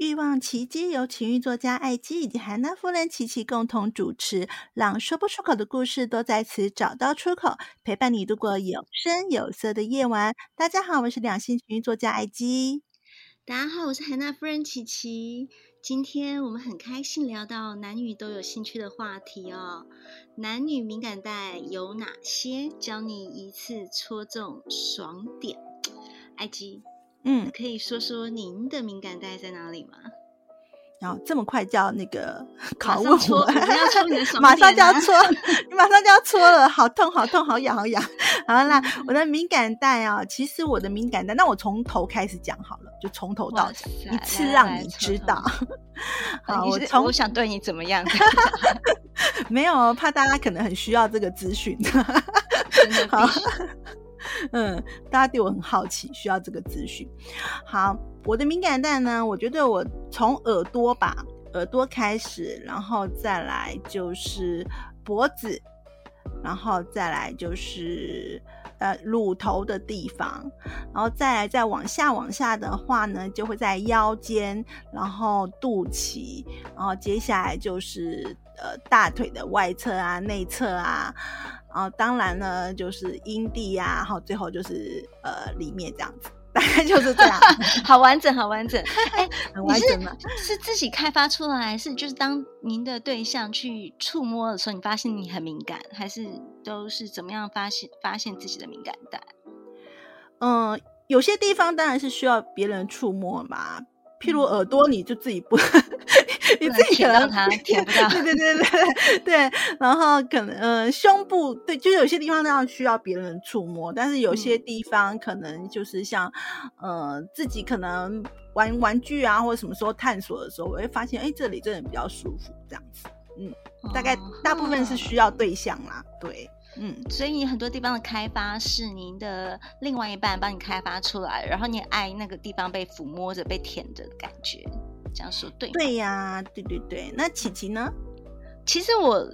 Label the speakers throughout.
Speaker 1: 欲望琦姬由情欲作家艾姬以及韩娜夫人琪琪共同主持，让说不出口的故事都在此找到出口，陪伴你度过有声有色的夜晚。大家好，我是两性情欲作家艾姬。
Speaker 2: 大家好，我是韩娜夫人琪琪。今天我们很开心聊到男女都有兴趣的话题哦。男女敏感带有哪些？教你一次戳中爽点。艾姬。嗯，可以说说您的敏感带在哪里吗？
Speaker 1: 然后、哦、这么快就要那个 拷问我，
Speaker 2: 要戳你的手、啊，
Speaker 1: 马上就要戳，你马上就要戳了，好痛，好痛，好痒，好痒。好啦，我的敏感带啊，其实我的敏感带，那我从头开始讲好了，就从头到尾一次让你知道。
Speaker 2: 好，我从我想对你怎么样？
Speaker 1: 没有，怕大家可能很需要这个资讯。好。嗯，大家对我很好奇，需要这个资讯。好，我的敏感带呢，我觉得我从耳朵吧，耳朵开始，然后再来就是脖子，然后再来就是呃乳头的地方，然后再来再往下往下的话呢，就会在腰间，然后肚脐，然后接下来就是呃大腿的外侧啊、内侧啊。啊，当然呢，就是阴蒂呀，然后最后就是呃里面这样子，大概就是这样，
Speaker 2: 好完整，好完整，哎、欸，
Speaker 1: 很完整嘛？
Speaker 2: 是，自己开发出来，还是就是当您的对象去触摸的时候，你发现你很敏感，还是都是怎么样发现发现自己的敏感带？
Speaker 1: 嗯、呃，有些地方当然是需要别人触摸嘛。譬如耳朵，你就自己不，你自己可能
Speaker 2: 舔到它，舔不到。
Speaker 1: 对对对对对。然后可能呃胸部，对，就是有些地方那样需要别人触摸，但是有些地方可能就是像、嗯、呃自己可能玩玩具啊，或者什么时候探索的时候，我会发现，哎，这里真的比较舒服，这样子。嗯，大概大部分是需要对象啦，对。嗯，
Speaker 2: 所以你很多地方的开发是您的另外一半帮你开发出来，然后你爱那个地方被抚摸着、被舔着的感觉，这样说对？
Speaker 1: 对呀、啊，对对对。那琪琪呢？
Speaker 2: 其实我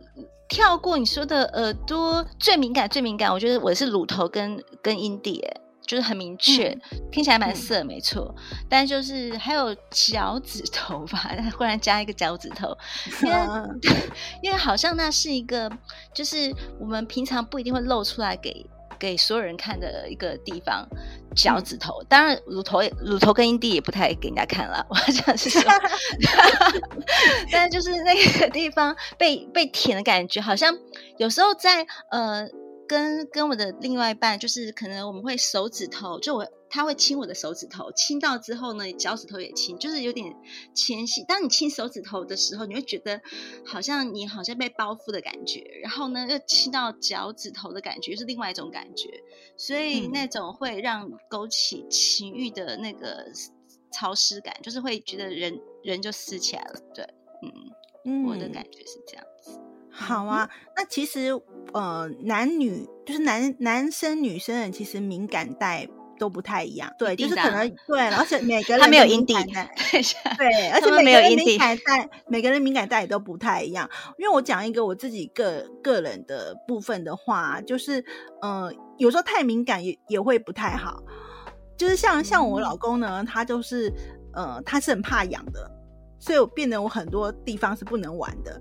Speaker 2: 跳过你说的耳朵最敏感、最敏感，我觉得我是乳头跟跟阴蒂。就是很明确，嗯、听起来蛮色，没错。嗯、但就是还有脚趾头吧，忽然加一个脚趾头，因为、啊、因为好像那是一个，就是我们平常不一定会露出来给给所有人看的一个地方。脚趾头，嗯、当然乳头乳头跟阴蒂也不太给人家看了。我想是说，但就是那个地方被 被舔的感觉，好像有时候在呃。跟跟我的另外一半，就是可能我们会手指头，就我他会亲我的手指头，亲到之后呢，脚趾头也亲，就是有点纤细。当你亲手指头的时候，你会觉得好像你好像被包覆的感觉，然后呢，又亲到脚趾头的感觉，是另外一种感觉，所以那种会让勾起情欲的那个潮湿感，就是会觉得人人就湿起来了。对，嗯，嗯我的感觉是这样子。
Speaker 1: 好啊，那其实呃，男女就是男男生女生人其实敏感带都不太一样，对，就是可能对，而且每个人他没有阴蒂，对，而且每 个人敏感带，每个人敏感带也都不太一样。因为我讲一个我自己个个人的部分的话，就是呃，有时候太敏感也也会不太好，就是像像我老公呢，他就是呃，他是很怕痒的，所以我变得我很多地方是不能玩的。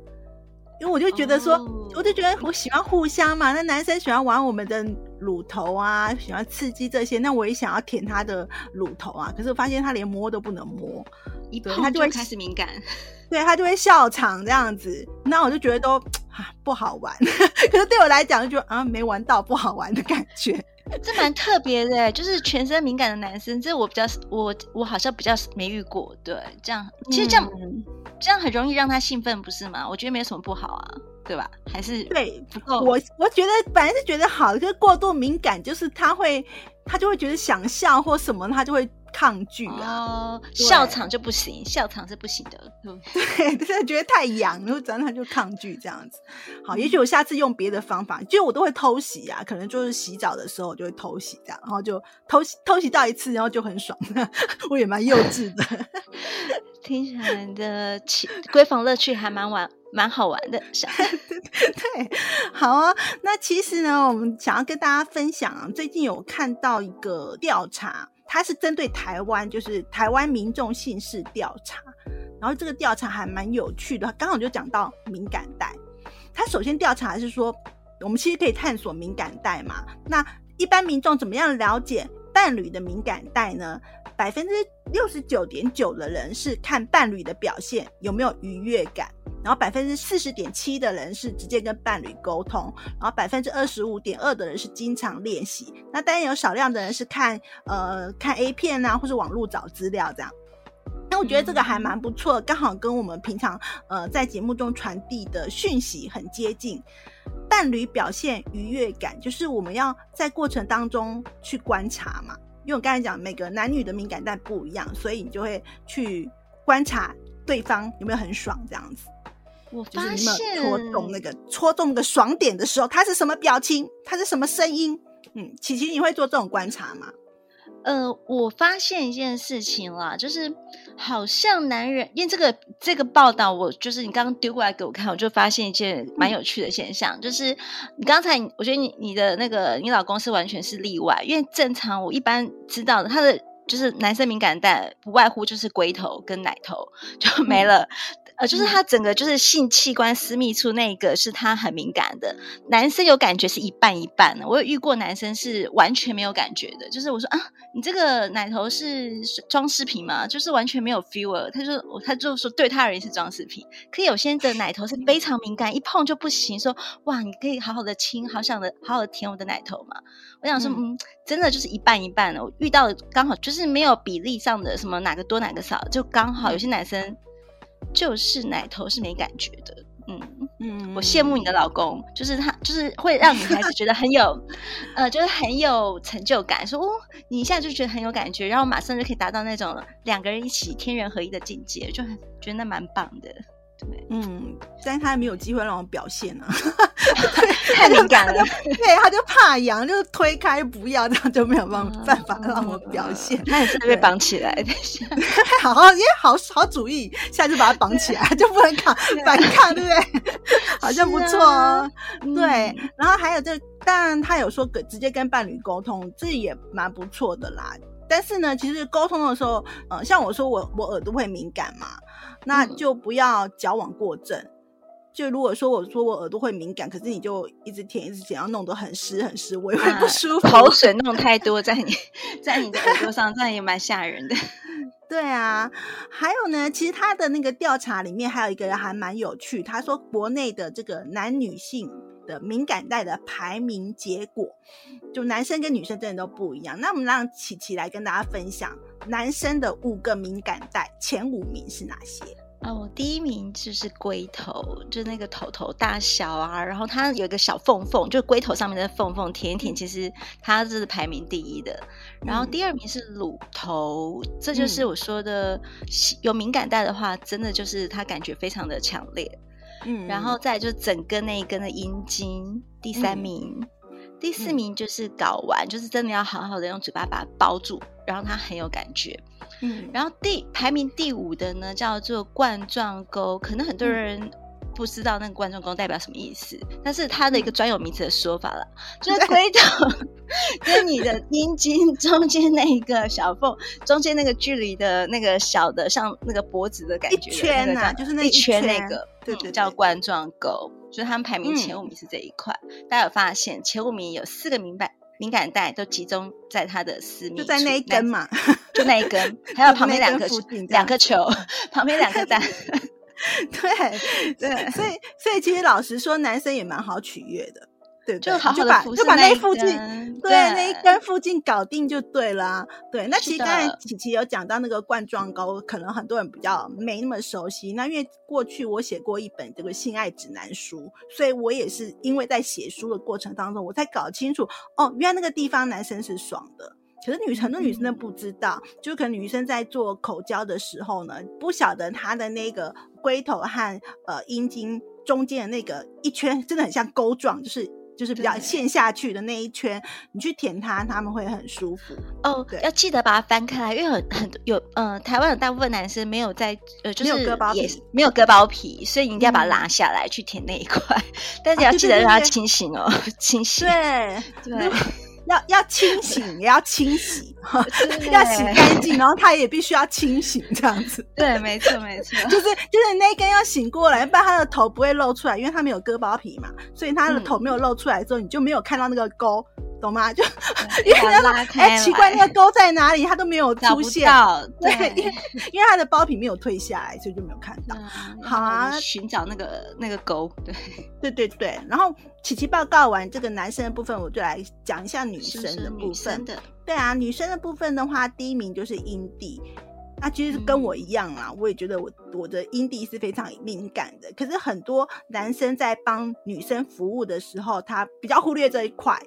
Speaker 1: 因为我就觉得说，oh. 我就觉得我喜欢互相嘛。那男生喜欢玩我们的乳头啊，喜欢刺激这些，那我也想要舔他的乳头啊。可是我发现他连摸都不能摸，
Speaker 2: 一碰他就会开始敏感，
Speaker 1: 对他就会笑场这样子，那我就觉得都 啊不好玩，可是对我来讲就觉得啊没玩到不好玩的感觉。
Speaker 2: 这蛮特别的，就是全身敏感的男生，这我比较我我好像比较没遇过。对，这样其实这样、嗯、这样很容易让他兴奋，不是吗？我觉得没有什么不好啊，对吧？还是
Speaker 1: 对不够。我我觉得本来是觉得好，可是过度敏感就是他会他就会觉得想笑或什么，他就会。抗拒啊，
Speaker 2: 笑场就不行，笑场是不行的。
Speaker 1: 对，真的觉得太痒，然后咱他就抗拒这样子。好，也许我下次用别的方法，就我都会偷袭啊，可能就是洗澡的时候我就会偷袭这样，然后就偷袭偷袭到一次，然后就很爽。我也蛮幼稚的，
Speaker 2: 听起来的闺房乐趣还蛮玩，蛮好玩的。
Speaker 1: 对，好啊。那其实呢，我们想要跟大家分享啊，最近有看到一个调查。它是针对台湾，就是台湾民众姓氏调查，然后这个调查还蛮有趣的，刚好就讲到敏感带。它首先调查是说，我们其实可以探索敏感带嘛？那一般民众怎么样了解伴侣的敏感带呢？百分之六十九点九的人是看伴侣的表现有没有愉悦感。然后百分之四十点七的人是直接跟伴侣沟通，然后百分之二十五点二的人是经常练习，那当然有少量的人是看呃看 A 片啊，或是网络找资料这样。那我觉得这个还蛮不错，刚好跟我们平常呃在节目中传递的讯息很接近。伴侣表现愉悦感，就是我们要在过程当中去观察嘛，因为我刚才讲每个男女的敏感带不一样，所以你就会去观察对方有没有很爽这样子。
Speaker 2: 我发现
Speaker 1: 戳中那个戳中那个爽点的时候，他是什么表情？他是什么声音？嗯，琪琪，你会做这种观察吗？
Speaker 2: 呃，我发现一件事情啦，就是好像男人，因为这个这个报道，我就是你刚刚丢过来给我看，我就发现一件蛮有趣的现象，嗯、就是你刚才，我觉得你你的那个你老公是完全是例外，因为正常我一般知道的，他的就是男生敏感带不外乎就是龟头跟奶头就没了。嗯呃，就是他整个就是性器官私密处那个是他很敏感的，男生有感觉是一半一半的。我有遇过男生是完全没有感觉的，就是我说啊，你这个奶头是装饰品吗？就是完全没有 feel。他就他就说对他而言是装饰品，可以有些人的奶头是 非常敏感，一碰就不行。说哇，你可以好好的亲，好想的好好的舔我的奶头嘛。我想说，嗯，嗯，真的就是一半一半的。我遇到的刚好就是没有比例上的什么哪个多哪个少，就刚好有些男生。就是奶头是没感觉的，嗯嗯，我羡慕你的老公，就是他，就是会让女孩子觉得很有，呃，就是很有成就感，说哦，你一下就觉得很有感觉，然后马上就可以达到那种两个人一起天人合一的境界，就很觉得那蛮棒的。对，
Speaker 1: 嗯，但是他没有机会让我表现啊，
Speaker 2: 太敏感了，
Speaker 1: 对，他就怕痒，就推开不要，这样就没有办办法让我表现。
Speaker 2: 他也是被绑起来的，
Speaker 1: 好好，耶，好好主意，下次把他绑起来，就不能抗 反抗，对不对？好像不错哦，对。然后还有这，当然他有说跟直接跟伴侣沟通，这也蛮不错的啦。但是呢，其实沟通的时候，呃，像我说我我耳朵会敏感嘛，那就不要矫枉过正。嗯、就如果说我说我耳朵会敏感，可是你就一直舔一直舔，要弄得很湿很湿，我也会不舒服。
Speaker 2: 啊、口水弄太多在你 在你的耳朵上，这样也蛮吓人的。
Speaker 1: 对啊，还有呢，其实他的那个调查里面还有一个人还蛮有趣，他说国内的这个男女性。的敏感带的排名结果，就男生跟女生真的都不一样。那我们让琪琪来跟大家分享男生的五个敏感带，前五名是哪些？
Speaker 2: 哦，第一名就是龟头，就那个头头大小啊，然后它有一个小缝缝，就龟头上面的缝缝，舔一舔，其实它这是排名第一的。然后第二名是乳头，嗯、这就是我说的有敏感带的话，真的就是它感觉非常的强烈。嗯，然后再就整根那一根的阴茎，第三名，嗯、第四名就是睾丸，嗯、就是真的要好好的用嘴巴把它包住，然后它很有感觉。嗯，然后第排名第五的呢叫做冠状沟，可能很多人。嗯不知道那个冠状沟代表什么意思，但是它的一个专有名词的说法了，嗯、就是龟头跟你的阴茎中间那一个小缝，中间那个距离的那个小的像那个脖子的感觉，一
Speaker 1: 圈呐、啊，就是那一圈，
Speaker 2: 那个，对，对对，叫冠状沟，所以他们排名前五名是这一块。嗯、大家有发现前五名有四个敏感敏感带都集中在他的私密，
Speaker 1: 就在那一根嘛，
Speaker 2: 就那一根，还有 旁边两个两颗球，旁边两个蛋。
Speaker 1: 对对，所以所以其实老实说，男生也蛮好取悦的。对，
Speaker 2: 就好好
Speaker 1: 就把就把那附近，对，
Speaker 2: 对
Speaker 1: 那一根附近搞定就对了啊。对，那其实刚才琪琪有讲到那个冠状沟，可能很多人比较没那么熟悉。那因为过去我写过一本这个性爱指南书，所以我也是因为在写书的过程当中，我才搞清楚哦，原来那个地方男生是爽的。可是女很多女生都不知道，嗯、就可能女生在做口交的时候呢，不晓得她的那个龟头和呃阴茎中间的那个一圈，真的很像钩状，就是。就是比较陷下去的那一圈，你去舔它，他们会很舒服
Speaker 2: 哦。对，要记得把它翻开来，因为很很有，呃，台湾的大部分男生没有在，呃，就是
Speaker 1: 没有割包皮，
Speaker 2: 没有割包皮，所以你一定要把它拉下来去舔那一块。嗯、但是要记得让它清醒哦，啊、对对对对清醒。
Speaker 1: 对对。要要清醒，也要清洗，要洗干净，然后他也必须要清醒，这样子。
Speaker 2: 对，没错，没错，
Speaker 1: 就是就是那根要醒过来，不然他的头不会露出来，因为他没有割包皮嘛，所以他的头没有露出来之后，你就没有看到那个沟。懂吗？就 因为要拉开，哎，奇怪，那个沟在哪里？它都没有出现。对，因为因为它的包皮没有退下来，所以就没有看到。好啊，
Speaker 2: 寻找那个那个沟。对，
Speaker 1: 对对对。然后琪琪报告完这个男生的部分，我就来讲一下女生的部分。对啊，女生的部分的话，第一名就是阴蒂。那其实跟我一样啦，我也觉得我我的阴蒂是非常敏感的。可是很多男生在帮女生服务的时候，他比较忽略这一块。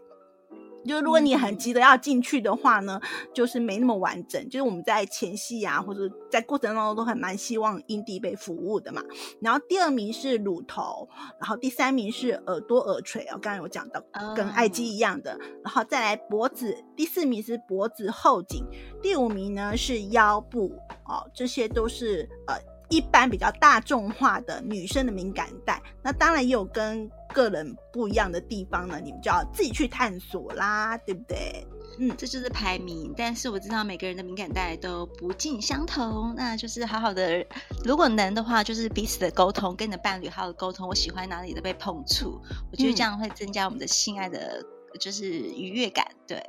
Speaker 1: 就是如果你很急的要进去的话呢，就是没那么完整。就是我们在前戏啊，或者在过程当中都很蛮希望阴蒂被服务的嘛。然后第二名是乳头，然后第三名是耳朵、耳垂哦，刚刚有讲到跟爱姬一样的。Oh. 然后再来脖子，第四名是脖子后颈，第五名呢是腰部哦，这些都是呃。一般比较大众化的女生的敏感带，那当然也有跟个人不一样的地方呢，你们就要自己去探索啦，对不对？
Speaker 2: 嗯，这就是排名。但是我知道每个人的敏感带都不尽相同，那就是好好的，如果能的话，就是彼此的沟通，跟你的伴侣好好沟通。我喜欢哪里的被碰触，我觉得这样会增加我们的性爱的，就是愉悦感。对，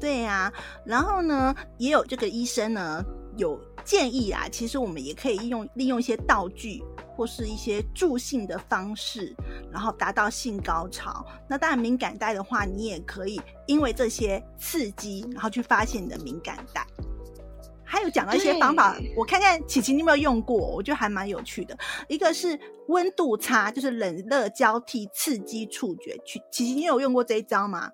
Speaker 1: 对呀、啊。然后呢，也有这个医生呢。有建议啊，其实我们也可以利用利用一些道具或是一些助性的方式，然后达到性高潮。那当然，敏感带的话，你也可以因为这些刺激，然后去发现你的敏感带。还有讲到一些方法，我看看琪琪你有没有用过？我觉得还蛮有趣的。一个是温度差，就是冷热交替刺激触觉。琪琪，你有用过这一招吗？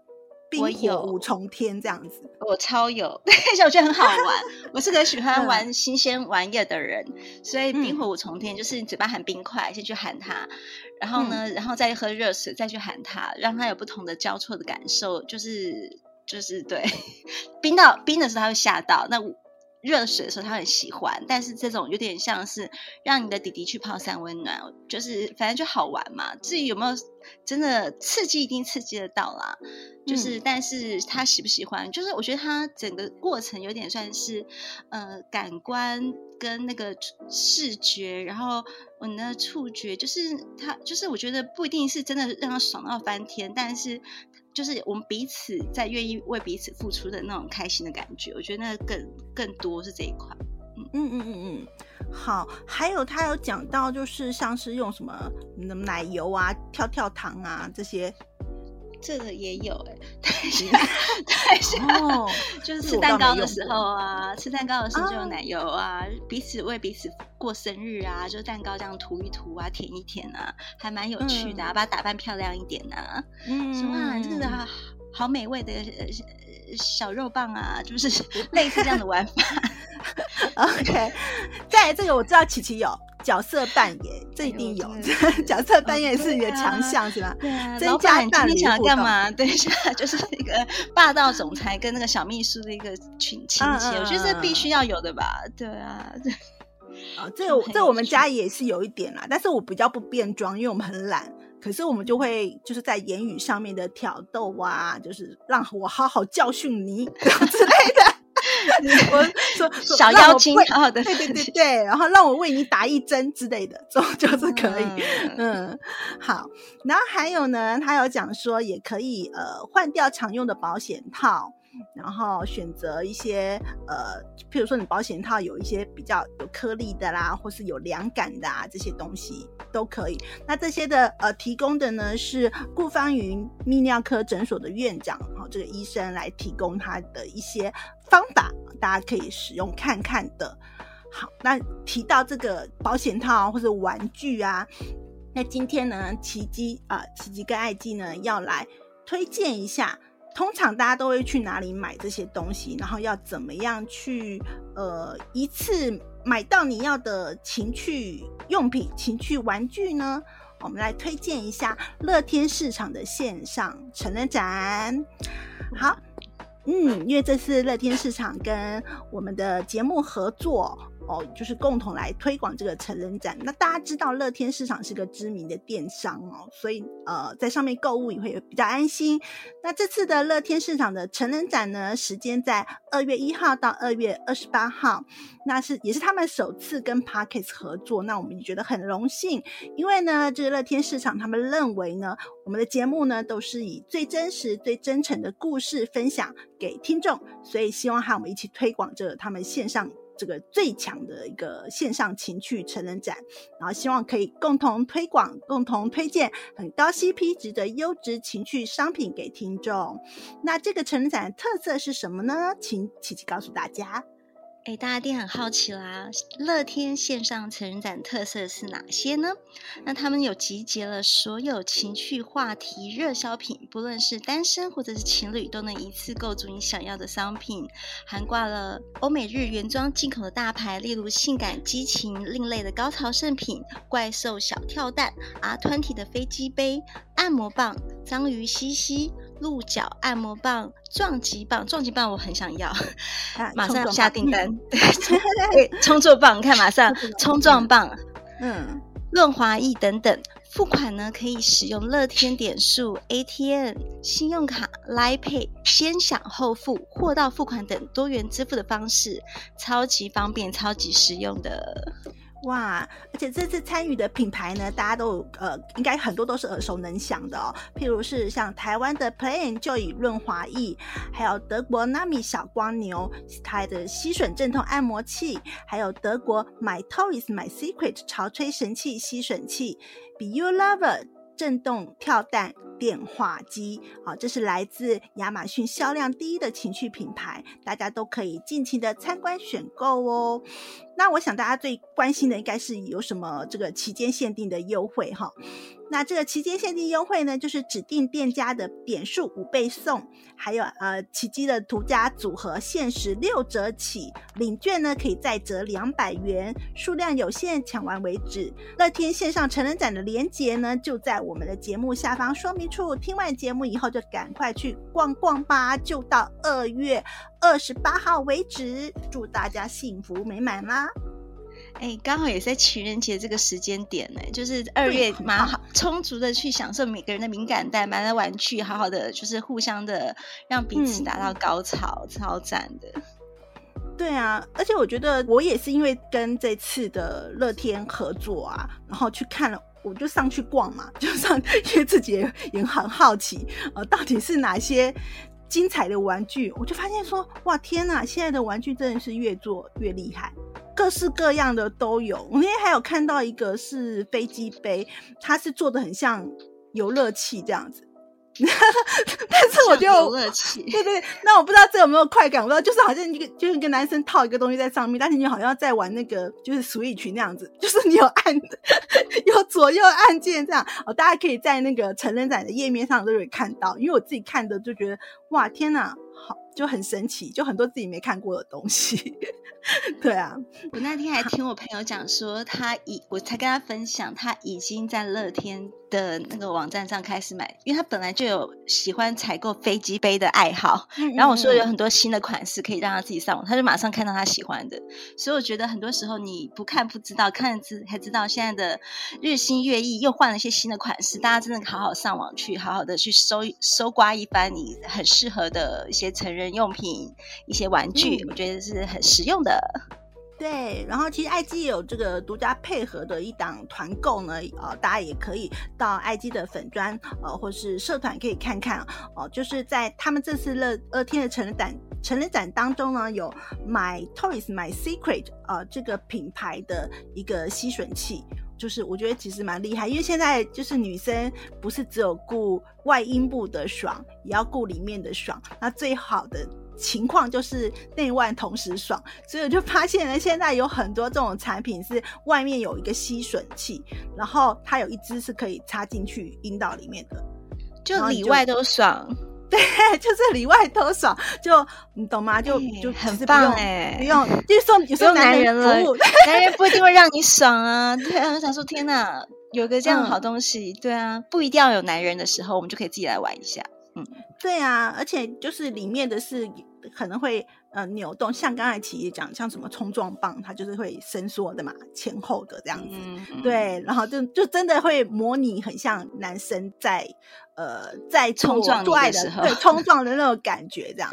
Speaker 1: 冰火五重天这样子，
Speaker 2: 我，我超有，而且我觉得很好玩。我是个喜欢玩新鲜玩意的人，嗯、所以冰火五重天就是你嘴巴含冰块，先去喊它，然后呢，嗯、然后再喝热水，再去喊它，让它有不同的交错的感受。就是就是对，冰到冰的时候它会吓到，那热水的时候他很喜欢。但是这种有点像是让你的弟弟去泡三温暖，就是反正就好玩嘛。至于有没有真的刺激，一定刺激得到啦。就是，但是他喜不喜欢？就是我觉得他整个过程有点算是，呃，感官跟那个视觉，然后我的触觉，就是他，就是我觉得不一定是真的让他爽到翻天，但是就是我们彼此在愿意为彼此付出的那种开心的感觉，我觉得那更更多是这一块。
Speaker 1: 嗯嗯嗯嗯嗯，好，还有他有讲到，就是像是用什么奶油啊、跳跳糖啊这些。
Speaker 2: 这个也有哎、欸，太像太像，就是吃蛋糕的时候啊，吃蛋糕的时候就有奶油啊，啊彼此为彼此过生日啊，就蛋糕这样涂一涂啊，舔一舔啊，还蛮有趣的，啊，嗯、把它打扮漂亮一点啊，嗯，说哇，这个好，好美味的小肉棒啊，就是类似这样的玩法。
Speaker 1: OK，再来这个我知道琪琪有。角色扮演，这一定有。角色扮演是你的强项，是吧？对啊。增加伴侣互动。老板，你想要干嘛？对，就是一个霸道总裁跟那个小秘书的一个群情节，我觉得这必须要有的吧？对啊。啊，这这我们家也是有一点啦，但是我比较不变装，因为我们很懒。可是我们就会就是在言语上面的挑逗啊，就是让我好好教训你之类的。我 说
Speaker 2: 小妖精，好好的，
Speaker 1: 对对对对，然后让我为你打一针之类的，这种就是可以。嗯，嗯，好。然后还有呢，他有讲说也可以呃换掉常用的保险套。然后选择一些呃，譬如说你保险套有一些比较有颗粒的啦，或是有凉感的啊，这些东西都可以。那这些的呃提供的呢是顾芳云泌尿科诊所的院长，然后这个医生来提供他的一些方法，大家可以使用看看的。好，那提到这个保险套或者玩具啊，那今天呢，奇迹啊，奇迹跟艾姬呢要来推荐一下。通常大家都会去哪里买这些东西？然后要怎么样去呃一次买到你要的情趣用品、情趣玩具呢？我们来推荐一下乐天市场的线上成人展。好，嗯，因为这次乐天市场跟我们的节目合作。哦，就是共同来推广这个成人展。那大家知道乐天市场是个知名的电商哦，所以呃，在上面购物也会比较安心。那这次的乐天市场的成人展呢，时间在二月一号到二月二十八号，那是也是他们首次跟 Parkes 合作。那我们也觉得很荣幸，因为呢，这个乐天市场他们认为呢，我们的节目呢都是以最真实、最真诚的故事分享给听众，所以希望和我们一起推广这个他们线上。这个最强的一个线上情趣成人展，然后希望可以共同推广、共同推荐很高 CP 值的优质情趣商品给听众。那这个成人展的特色是什么呢？请琪琪告诉大家。
Speaker 2: 哎，大家一定很好奇啦！乐天线上成人展特色是哪些呢？那他们有集结了所有情趣话题热销品，不论是单身或者是情侣，都能一次购足你想要的商品，涵盖了欧美日原装进口的大牌，例如性感激情另类的高潮圣品、怪兽小跳蛋、R20 的飞机杯、按摩棒、章鱼西西。鹿角按摩棒、撞击棒、撞击棒，我很想要，啊、马上下订单。对，冲撞棒，你看，马上 冲撞棒，嗯，润滑液等等。付款呢，可以使用乐天点数、ATM、信用卡、Line Pay，先享后付、货到付款等多元支付的方式，超级方便，超级实用的。
Speaker 1: 哇！而且这次参与的品牌呢，大家都呃，应该很多都是耳熟能详的哦。譬如是像台湾的 Play and Joy 润滑液，还有德国 Nami 小光牛它的吸吮镇痛按摩器，还有德国 My Toys My Secret 潮吹神器吸吮器，Be You Lover 震动跳蛋电话机。好，这是来自亚马逊销量第一的情趣品牌，大家都可以尽情的参观选购哦。那我想大家最关心的应该是有什么这个期间限定的优惠哈。那这个期间限定优惠呢，就是指定店家的点数五倍送，还有呃奇迹的独家组合限时六折起，领券呢可以再折两百元，数量有限，抢完为止。乐天线上成人展的链接呢就在我们的节目下方说明处，听完节目以后就赶快去逛逛吧，就到二月二十八号为止。祝大家幸福美满啦！
Speaker 2: 哎，刚好也是在情人节这个时间点呢，就是二月蛮好，充足的去享受每个人的敏感带，买来玩具，好好的就是互相的让彼此达到高潮，嗯、超赞的。
Speaker 1: 对啊，而且我觉得我也是因为跟这次的乐天合作啊，然后去看了，我就上去逛嘛，就上，因为自己也，很好奇，呃，到底是哪些精彩的玩具，我就发现说，哇，天呐，现在的玩具真的是越做越厉害。各式各样的都有，我那天还有看到一个是飞机杯，它是做的很像游乐器这样子，但是我就 对对，那我不知道这有没有快感，我不知道，就是好像一个就是一个男生套一个东西在上面，但是你好像在玩那个就是 Switch 那样子，就是你有按 有左右按键这样，哦，大家可以在那个成人展的页面上都有看到，因为我自己看的就觉得哇天哪，好就很神奇，就很多自己没看过的东西。对啊，
Speaker 2: 我那天还听我朋友讲说，他已我才跟他分享，他已经在乐天的那个网站上开始买，因为他本来就有喜欢采购飞机杯的爱好。然后我说有很多新的款式可以让他自己上网，他就马上看到他喜欢的。所以我觉得很多时候你不看不知道，看了之才知道现在的日新月异，又换了一些新的款式。大家真的好好上网去，好好的去搜搜刮一番你很适合的一些成人用品、一些玩具，嗯、我觉得是很实用的。
Speaker 1: 对，然后其实 IG 也有这个独家配合的一档团购呢，呃，大家也可以到 IG 的粉专，呃，或是社团可以看看哦、就是在他们这次乐乐天的成人展成人展当中呢，有 My Toys My Secret 呃这个品牌的一个吸吮器，就是我觉得其实蛮厉害，因为现在就是女生不是只有顾外阴部的爽，也要顾里面的爽，那最好的。情况就是内外同时爽，所以我就发现呢，现在有很多这种产品是外面有一个吸吮器，然后它有一支是可以插进去阴道里面的，
Speaker 2: 就里外都爽。
Speaker 1: 对，就是里外都爽，就你懂吗？就、欸、就
Speaker 2: 很棒哎，
Speaker 1: 不用，就是说 有时候男人了，
Speaker 2: 男人不一定会让你爽啊。对啊，我想说，天哪，有个这样好东西，嗯、对啊，不一定要有男人的时候，我们就可以自己来玩一下。嗯，
Speaker 1: 对啊，而且就是里面的是。可能会呃扭动，像刚才琪琪讲，像什么冲撞棒，它就是会伸缩的嘛，前后的这样子，对，然后就就真的会模拟很像男生在呃在冲撞做爱的时候，对，冲撞的那种感觉这样。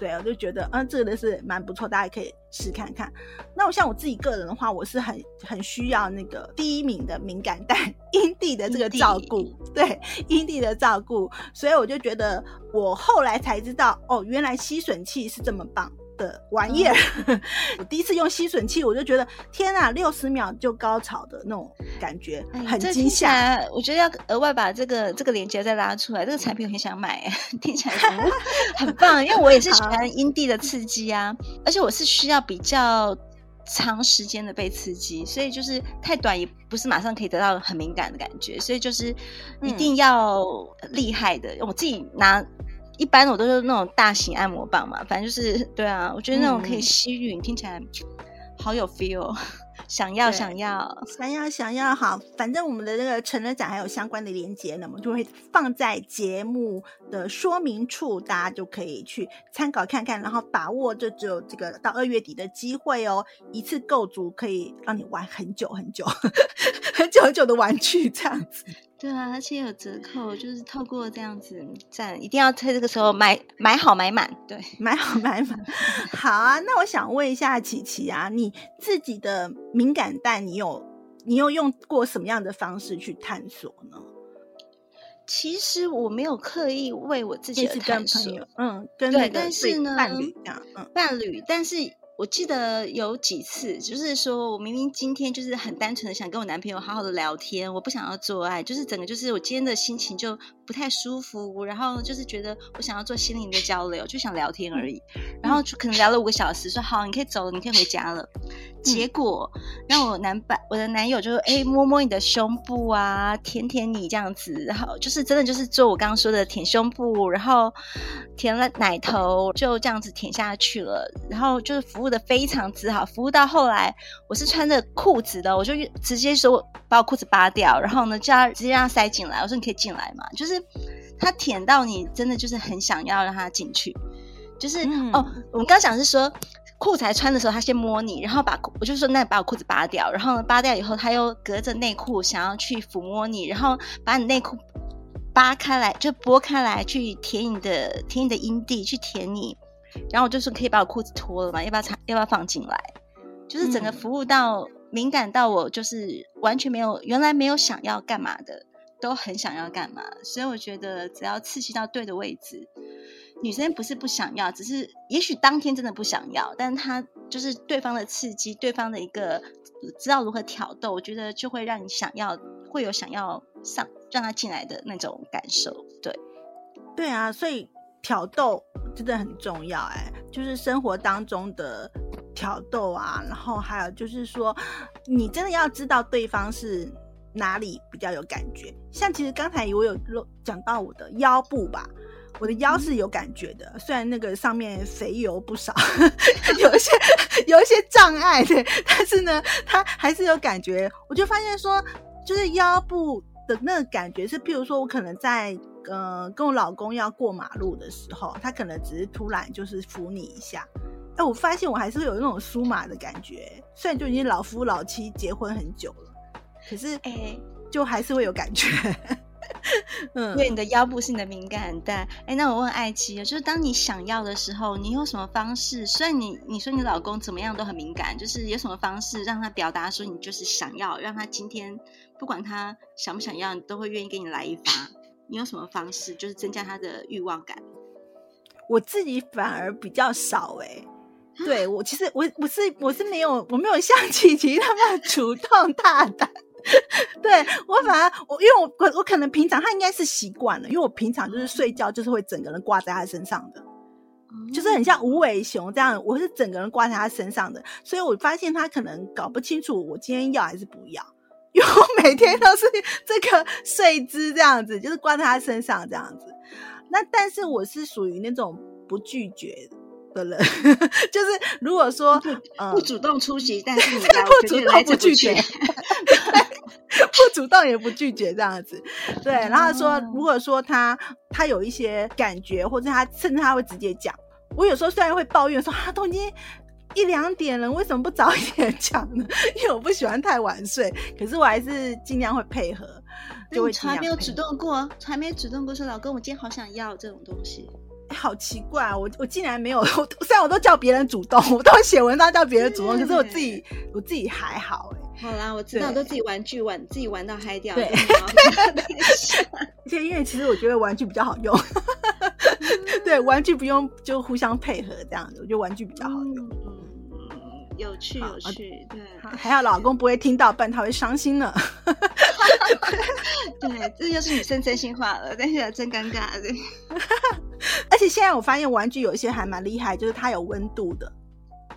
Speaker 1: 对，我就觉得，嗯，这个的是蛮不错，大家可以试看看。那我像我自己个人的话，我是很很需要那个第一名的敏感带阴蒂的这个照顾，对阴蒂的照顾，所以我就觉得，我后来才知道，哦，原来吸吮器是这么棒。的玩意儿，嗯、我第一次用吸吮器，我就觉得天啊，六十秒就高潮的那种感觉，很惊吓。
Speaker 2: 我觉得要额外把这个这个链接再拉出来，这个产品我很想买，听起来 很，棒。因为我也是喜欢阴蒂的刺激啊，而且我是需要比较长时间的被刺激，所以就是太短也不是马上可以得到很敏感的感觉，所以就是一定要厉害的。嗯、我自己拿。一般我都是那种大型按摩棒嘛，反正就是对啊，我觉得那种可以吸吮，嗯、听起来好有 feel，想要想要
Speaker 1: 想要想要好，反正我们的那个成人展还有相关的连接呢，我们就会放在节目的说明处，大家就可以去参考看看，然后把握这只有这个到二月底的机会哦，一次购足可以让你玩很久很久 很久很久的玩具这样子。
Speaker 2: 对啊，而且有折扣，就是透过这样子这样，一定要在这个时候买买好买满，对，
Speaker 1: 买好买满。好啊，那我想问一下琪琪啊，你自己的敏感带，你有你有用过什么样的方式去探索呢？
Speaker 2: 其实我没有刻意为我自己的探索，
Speaker 1: 嗯，跟
Speaker 2: 对，但是呢，
Speaker 1: 伴侣嗯，
Speaker 2: 伴侣，但是。我记得有几次，就是说我明明今天就是很单纯的想跟我男朋友好好的聊天，我不想要做爱，就是整个就是我今天的心情就不太舒服，然后就是觉得我想要做心灵的交流，就想聊天而已，然后就可能聊了五个小时，说好，你可以走了，你可以回家了。结果让我男伴，我的男友就哎摸摸你的胸部啊，舔舔你这样子，然后就是真的就是做我刚刚说的舔胸部，然后舔了奶头，就这样子舔下去了，然后就是服务。的非常之好，服务到后来，我是穿着裤子的，我就直接说把我裤子扒掉，然后呢，叫他直接让他塞进来。我说你可以进来嘛，就是他舔到你，真的就是很想要让他进去。就是、嗯、哦，我们刚讲是说裤子还穿的时候，他先摸你，然后把我就说那把我裤子扒掉，然后呢扒掉以后，他又隔着内裤想要去抚摸你，然后把你内裤扒开来，就拨开来去舔你的舔你的阴蒂，去舔你。然后我就说可以把我裤子脱了吗？要不要插？要不要放进来？就是整个服务到敏感到我，就是完全没有原来没有想要干嘛的，都很想要干嘛。所以我觉得只要刺激到对的位置，女生不是不想要，只是也许当天真的不想要，但她就是对方的刺激，对方的一个知道如何挑逗，我觉得就会让你想要，会有想要上让他进来的那种感受。对，
Speaker 1: 对啊，所以。挑逗真的很重要，哎，就是生活当中的挑逗啊，然后还有就是说，你真的要知道对方是哪里比较有感觉。像其实刚才我有讲到我的腰部吧，我的腰是有感觉的，虽然那个上面肥油不少，有一些有一些障碍的，但是呢，它还是有感觉。我就发现说，就是腰部的那个感觉是，譬如说我可能在呃跟我老公要过马路的时候，他可能只是突然就是扶你一下，哎，我发现我还是会有那种酥麻的感觉，虽然就已经老夫老妻结婚很久了，可是哎，就还是会有感觉。
Speaker 2: 嗯，因为你的腰部是你的敏感带。哎，那我问艾姬，就是当你想要的时候，你有什么方式？虽然你你说你老公怎么样都很敏感，就是有什么方式让他表达说你就是想要，让他今天不管他想不想要，你都会愿意给你来一发。你有什么方式，就是增加他的欲望感？
Speaker 1: 我自己反而比较少哎、欸。对我其实我我是我是没有我没有像琪琪那么主动大胆。对我反而我因为我我我可能平常他应该是习惯了，因为我平常就是睡觉就是会整个人挂在他身上的，就是很像无尾熊这样，我是整个人挂在他身上的，所以我发现他可能搞不清楚我今天要还是不要，因为我每天都是这个睡姿这样子，就是挂在他身上这样子。那但是我是属于那种不拒绝的人，就是如果说
Speaker 2: 不，主动出席，但是你
Speaker 1: 不主动不拒绝。不主动也不拒绝这样子，对。然后说，如果说他他有一些感觉，或者他甚至他会直接讲。我有时候虽然会抱怨说，啊，都已经一两点了，为什么不早一点 讲呢？因为我不喜欢太晚睡，可是我还是尽量会配合。就会
Speaker 2: 从来没有主动过，从来没有主动过说，老公，我今天好想要这种东西。
Speaker 1: 欸、好奇怪啊！我我竟然没有，我虽然我都叫别人主动，我都写文章叫别人主动，可是我自己我自己还好哎、
Speaker 2: 欸。好啦，我知道，都自己玩具玩，自己玩到嗨掉。
Speaker 1: 对，而且因为其实我觉得玩具比较好用，对，玩具不用就互相配合这样子，我觉得玩具比较好用。
Speaker 2: 嗯，有趣有趣，对，
Speaker 1: 还好老公不会听到，不然他会伤心呢。
Speaker 2: 对，这就是女生真心话了，但是真尴尬。对。
Speaker 1: 而且现在我发现玩具有一些还蛮厉害，就是它有温度的。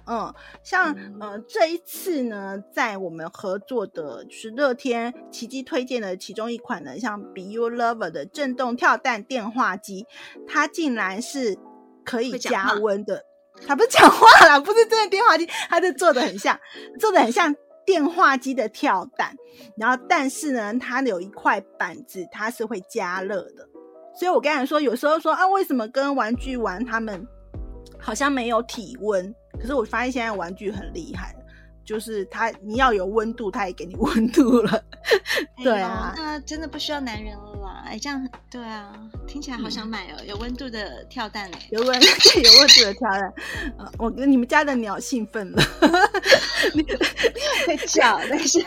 Speaker 1: 嗯，像呃这一次呢，在我们合作的就是乐天奇迹推荐的其中一款呢，像 Be You Lover 的震动跳蛋电话机，它竟然是可以加温的。他不是讲话啦，不是真的电话机，他就做的很像，做的很像电话机的跳蛋。然后，但是呢，它有一块板子，它是会加热的。所以我刚才说，有时候说啊，为什么跟玩具玩，他们好像没有体温？可是我发现现在玩具很厉害，就是它你要有温度，它也给你温度了。对啊，
Speaker 2: 那真的不需要男人了啦。哎，这样对啊，听起来好想买哦，有温度的跳蛋哎，
Speaker 1: 有温 有温度的跳蛋。呃，我跟你们家的鸟兴奋了，
Speaker 2: 你 在叫，但是。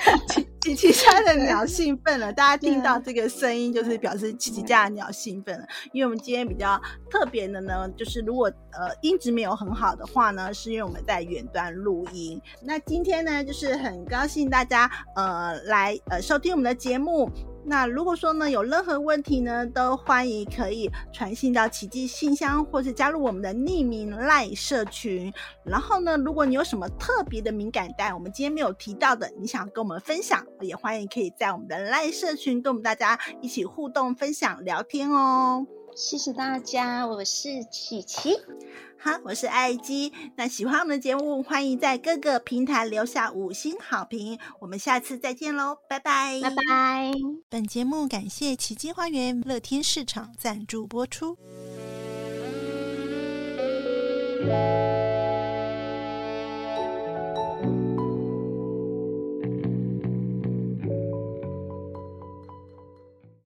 Speaker 1: 琪琪家的鸟兴奋了，大家听到这个声音，就是表示琪琪家的鸟兴奋了。因为我们今天比较特别的呢，就是如果呃音质没有很好的话呢，是因为我们在远端录音。那今天呢，就是很高兴大家呃来呃收听我们的节目。那如果说呢，有任何问题呢，都欢迎可以传信到奇迹信箱，或是加入我们的匿名赖社群。然后呢，如果你有什么特别的敏感带，我们今天没有提到的，你想跟我们分享，也欢迎可以在我们的赖社群跟我们大家一起互动、分享、聊天哦。
Speaker 2: 谢谢大家，我是琪琪。
Speaker 1: 好，我是爱姬。那喜欢我们的节目，欢迎在各个平台留下五星好评。我们下次再见喽，拜拜，
Speaker 2: 拜拜。
Speaker 1: 本节目感谢奇迹花园乐天市场赞助播出。